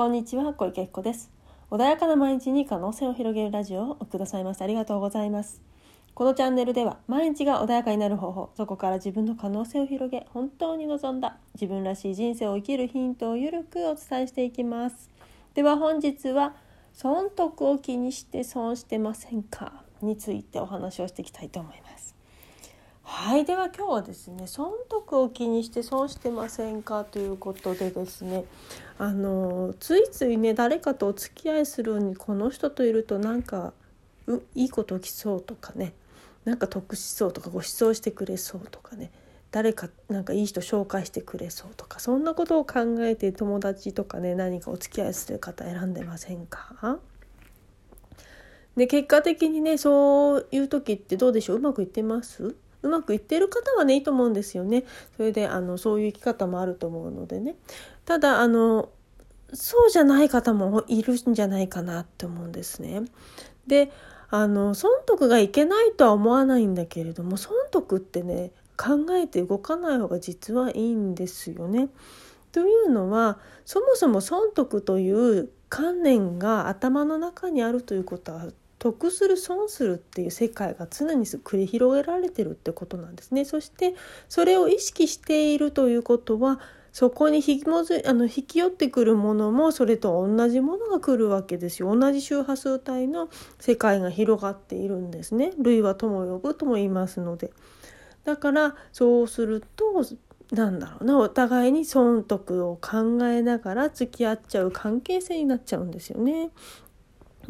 こんにちは小池子です。穏やかな毎日に可能性を広げるラジオをくださいましてありがとうございます。このチャンネルでは毎日が穏やかになる方法そこから自分の可能性を広げ本当に望んだ自分らしい人生を生きるヒントをゆるくお伝えしていきます。では本日は損得を気にして損してませんか？についてお話をしていきたいと思います。はいでは今日はですね損得を気にして損してませんかということでですねあのついついね誰かとお付き合いするのにこの人といるとなんかういいこと起きそうとかねなんか得しそうとかご馳走してくれそうとかね誰かなんかいい人紹介してくれそうとかそんなことを考えて友達とかね何かお付き合いする方選んでませんか？で結果的にねそういう時ってどうでしょう？うまくいってます？うまくいっている方はねいいと思うんですよね。それであのそういう生き方もあると思うのでね。ただあのそうじゃない方もいるんじゃないかなって思うんですね。であの損得がいけないとは思わないんだけれども損得ってね考えて動かない方が実はいいんですよね。というのはそもそも損得という観念が頭の中にあるということは得する損するっていう世界が常に繰り広げられてるってことなんですね。そしてそれを意識しているということはそこに引きもずあの引き寄ってくるものもそれと同じものが来るわけですよ。同じ周波数帯の世界が広がっているんですね。類は友呼ぶとも言いますので。だからそうするとなんだろうなお互いに損得を考えながら付き合っちゃう関係性になっちゃうんですよね。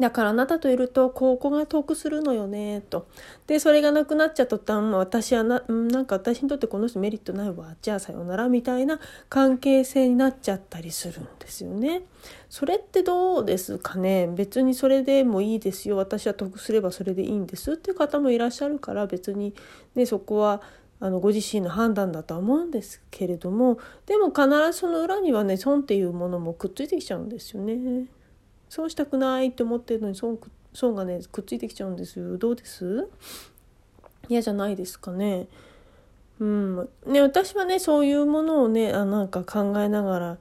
だからあなたといるとここが得するのよねと。でそれがなくなっちゃった途端私はななんか私にとってこの人メリットないわじゃあさようならみたいな関係性になっちゃったりするんですよね。それってどうですかね？別にそれでもいいですよ私は得すればそれでいいんですっていう方もいらっしゃるから別にねそこはあのご自身の判断だとは思うんですけれどもでも必ずその裏にはね損っていうものもくっついてきちゃうんですよね。損したくないって思ってるのに損損がねくっついてきちゃうんです。よどうです？嫌じゃないですかね。うん。ね私はねそういうものをねあなんか考えながら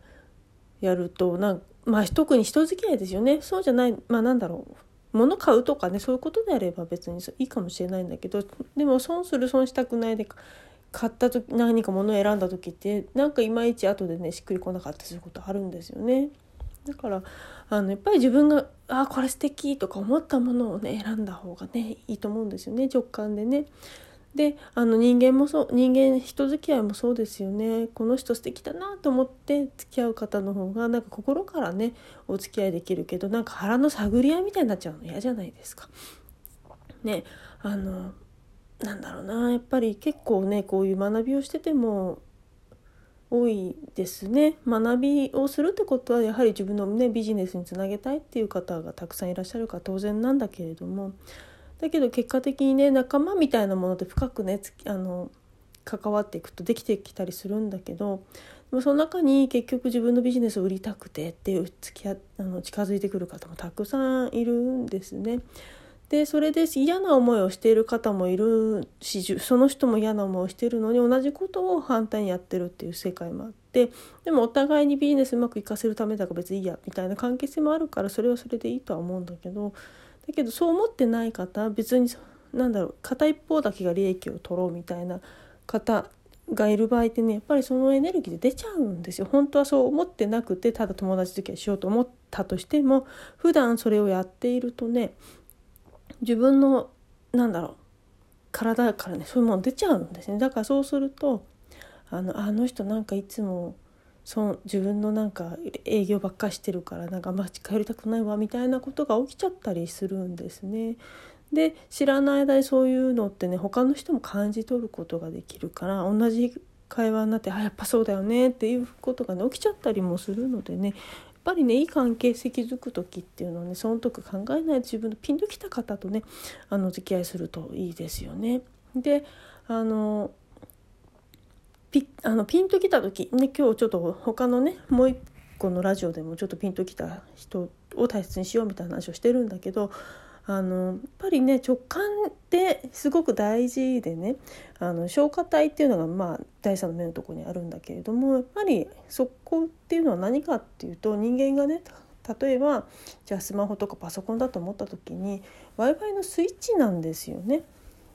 やるとなんまあ特に人付き合いですよね。そうじゃないまあなんだろう。物買うとかねそういうことであれば別にいいかもしれないんだけどでも損する損したくないで買った時何か物を選んだ時ってなんかいまいち後でねしっくりこなかったりすることあるんですよね。だからあのやっぱり自分があこれ素敵とか思ったものをね選んだ方がねいいと思うんですよね直感でね。であの人間もそう人間人付き合いもそうですよねこの人素敵だなと思って付き合う方の方がなんか心からねお付き合いできるけどなんか腹の探り合いみたいになっちゃうの嫌じゃないですか。ねあのなんだろうなやっぱり結構ねこういう学びをしてても多いですね学びをするってことはやはり自分の、ね、ビジネスにつなげたいっていう方がたくさんいらっしゃるから当然なんだけれどもだけど結果的にね仲間みたいなもので深くねあの関わっていくとできてきたりするんだけどその中に結局自分のビジネスを売りたくてっていう付き合あの近づいてくる方もたくさんいるんですね。でそれで嫌な思いをしている方もいるしその人も嫌な思いをしているのに同じことを反対にやってるっていう世界もあってでもお互いにビジネスうまくいかせるためだから別にいいやみたいな関係性もあるからそれはそれでいいとは思うんだけどだけどそう思ってない方別に何だろう片一方だけが利益を取ろうみたいな方がいる場合ってねやっぱりそのエネルギーで出ちゃうんですよ。本当はそう思ってなくてただ友達付き合いしようと思ったとしても普段それをやっているとね自分のなんだろう体からねそういうもの出ちゃうんですねだからそうするとあのあの人なんかいつもそ自分のなんか営業ばっかしてるからなんか街帰りたくないわみたいなことが起きちゃったりするんですね。で知らない間にそういうのってね他の人も感じ取ることができるから同じ会話になってあやっぱそうだよねっていうことがね起きちゃったりもするのでねぱりねいい関係性築く時っていうのはねその時考えない自分のピンときた方とねあの付き合いするといいですよね。であのピあのピンときた時、ね、今日ちょっと他のねもう一個のラジオでもちょっとピンときた人を大切にしようみたいな話をしてるんだけどあのやっぱりね直感ってすごく大事でねあの消化体っていうのがまあ第三の目のとこにあるんだけれどもやっぱりそこっていうのは何かっていうと人間がね例えばじゃあスマホとかパソコンだと思った時に w i f i のスイッチなんですよね。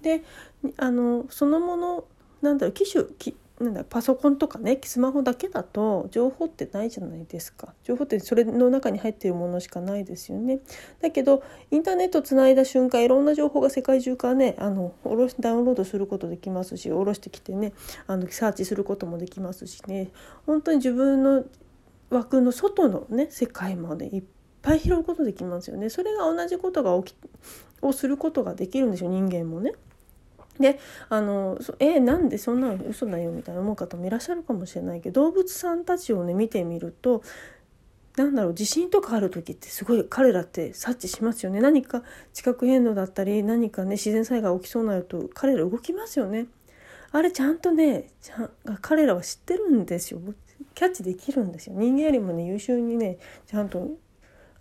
であのそのものなんだろう機種なんだパソコンとかねスマホだけだと情報ってないじゃないですか。情報ってそれの中に入っているものしかないですよね。だけどインターネットつないだ瞬間いろんな情報が世界中からねあのおろしダウンロードすることできますし下ろしてきてねあのサーチすることもできますしね。本当に自分の枠の外のね世界までいっぱい拾うことできますよね。それが同じことが起きをすることができるんですよ人間もね。であのえなんでそんなの嘘だよみたいな思う方もいらっしゃるかもしれないけど動物さんたちをね見てみるとなんだろう地震とかある時ってすごい彼らって察知しますよね。何か地殻変動だったり何かね自然災害起きそうになると彼ら動きますよね。あれちゃんとねちゃ彼らは知ってるんですよ。キャッチできるんですよ。人間よりもね優秀にねちゃんと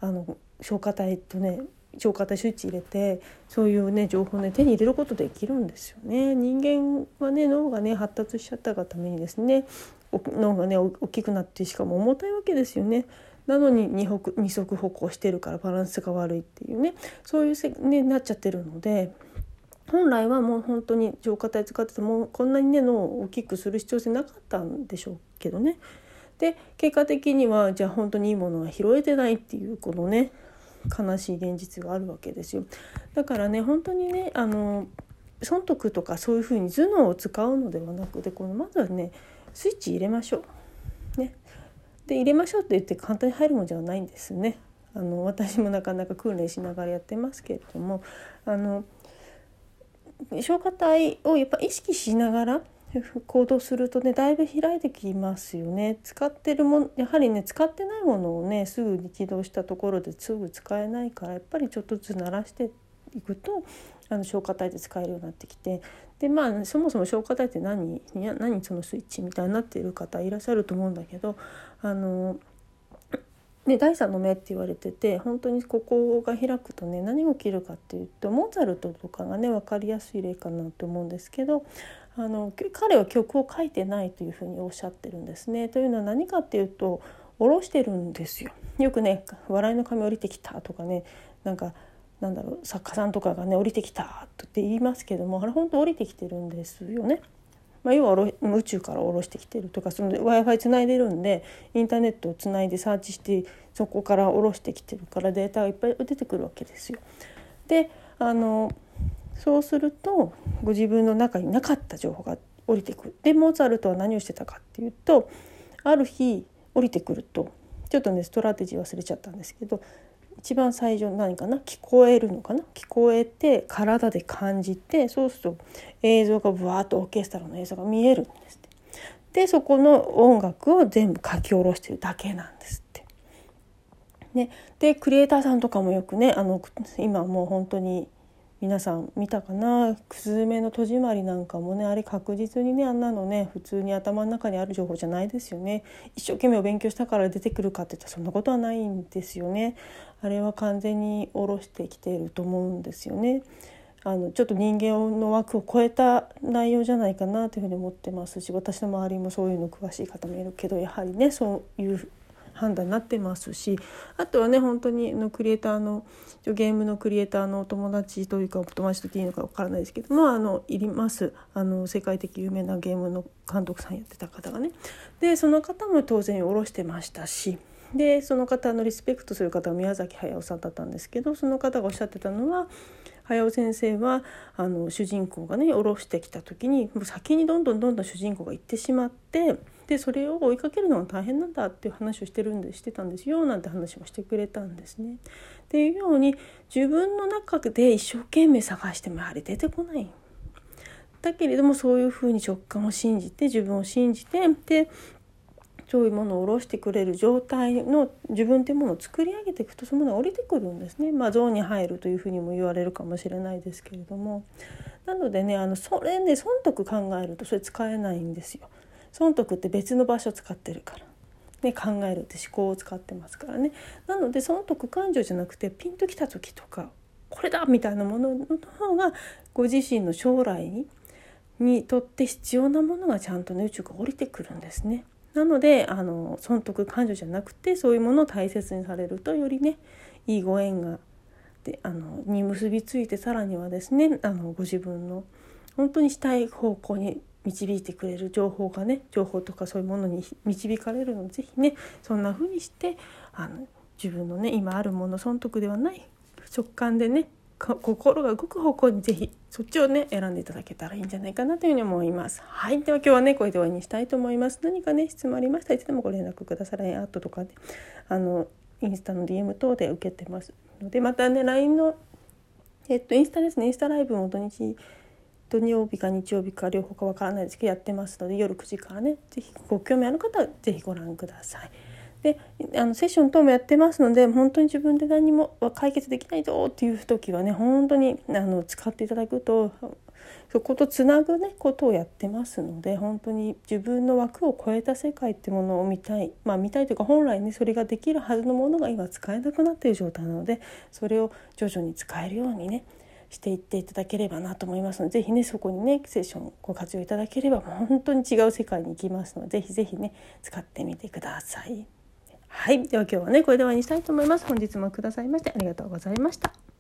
あの消化体とね超過体スイッチ入れてそういうね情報ね手に入れることできるんですよね。人間はね脳がね発達しちゃったがためにですね脳がね大きくなってしかも重たいわけですよね。なのに二足二足歩行してるからバランスが悪いっていうねそういうせ、ね、なっちゃってるので本来はもう本当に浄化体使っててもこんなにね脳を大きくする必要性なかったんでしょうけどね。で結果的にはじゃあ本当にいいものは拾えてないっていうこのね悲しい現実があるわけですよ。だからね本当にねあの損得とかそういうふうに頭脳を使うのではなくてこのまずはねスイッチ入れましょう。ね、で入れましょうって言って簡単に入るもんじゃないんですね。あの私もなかなか訓練しながらやってますけれどもあの消化体をやっぱ意識しながら行動するとねだいぶ開いてきますよね。使ってるもやはりね使ってないものをねすぐに起動したところですぐ使えないからやっぱりちょっとずつ慣らしていくとあの消化体で使えるようになってきて。でまあそもそも消化体って何？何そのスイッチみたいになっている方いらっしゃると思うんだけどあのね、第三の目って言われてて本当にここが開くとね何が起きるかっていうとモーツァルトとかがね分かりやすい例かなと思うんですけどあの彼は曲を書いてないというふうにおっしゃってるんですね。というのは何かっていうと下ろしてるんですよ。よくね「笑いの神降りてきた」とかねなんかなんだろう作家さんとかがね降りてきたって言いますけどもあれ本当降りてきてるんですよね。まあ、要は宇宙から下ろしてきてるとか w i f i つないでるんでインターネットをつないでサーチしてそこから下ろしてきてるからデータがいっぱい出てくるわけですよ。であのそうするとご自分の中になかった情報が降りてくる。でモーツァルトは何をしてたかっていうとある日降りてくるとちょっとねストラテジー忘れちゃったんですけど一番最初何かな？聞こえるのかな？聞こえて体で感じてそうすると映像がブワーッとオーケストラの映像が見えるんですって。でそこの音楽を全部書き下ろしてるだけなんですって。ね、でクリエイターさんとかもよくねあの今もう本当に皆さん見たかな？くずめの戸締まりなんかもねあれ確実にねあんなのね普通に頭の中にある情報じゃないですよね。一生懸命お勉強したから出てくるかって言ったらそんなことはないんですよね。あれは完全に下ろしてきていると思うんですよね。あのちょっと人間の枠を超えた内容じゃないかなというふうに思ってますし私の周りもそういうの詳しい方もいるけどやはりねそういう判断になってますしあとはね本当にのクリエイターのゲームのクリエイターのお友達というかお友達と言っていいのか分からないですけどもあのいりますあの世界的有名なゲームの監督さんやってた方がね。でその方も当然下ろしてましたし。でその方のリスペクトする方は宮崎駿さんだったんですけどその方がおっしゃってたのは駿先生はあの主人公がね下ろしてきた時にもう先にどんどんどんどん主人公が行ってしまってでそれを追いかけるのが大変なんだっていう話をしてるんでしてたんですよなんて話もしてくれたんですね。っていうように自分の中で一生懸命探してもやはり出てこない。だけれどもそういうふうに直感を信じて自分を信じてでそういうものを下ろしてくれる状態の自分というものを作り上げていくとそういうものが降りてくるんですね。まあ、ゾーンに入るというふうにも言われるかもしれないですけれどもなのでねあのそれね損得考えるとそれ使えないんですよ。損得って別の場所使ってるから。ね、考えるって思考を使ってますからねなので損得感情じゃなくてピンときた時とかこれだみたいなものの方がご自身の将来ににとって必要なものがちゃんとね宇宙が降りてくるんですね。なのであの損得感情じゃなくてそういうものを大切にされるとよりねいいご縁がであのに結びついてさらにはですねあのご自分の本当にしたい方向に導いてくれる情報がね情報とかそういうものに導かれるので是非ねそんな風にしてあの自分のね今あるもの損得ではない直感でね心が動く方向にぜひそっちをね選んでいただけたらいいんじゃないかなというふうに思います。はい、では今日はねこれで終わりにしたいと思います。何かね質問ありましたらいつでもご連絡ください。アートとかねあのインスタの DM 等で受けてますのでまたね LINE のえっとインスタですねインスタライブも土日土曜日か日曜日か両方かわからないですけどやってますので夜9時からね是非ご興味ある方は是非ご覧ください。であのセッション等もやってますので本当に自分で何も解決できないぞっていう時はね本当にあの使っていただくとそことつなぐねことをやってますので本当に自分の枠を超えた世界ってものを見たいまあ見たいというか本来ねそれができるはずのものが今使えなくなっている状態なのでそれを徐々に使えるようにねしていっていただければなと思いますので是非ねそこにねセッションご活用いただければもう本当に違う世界に行きますので是非是非ね使ってみてください。はい。では今日はね、これで終わりにしたいと思います。本日もくださいましてありがとうございました。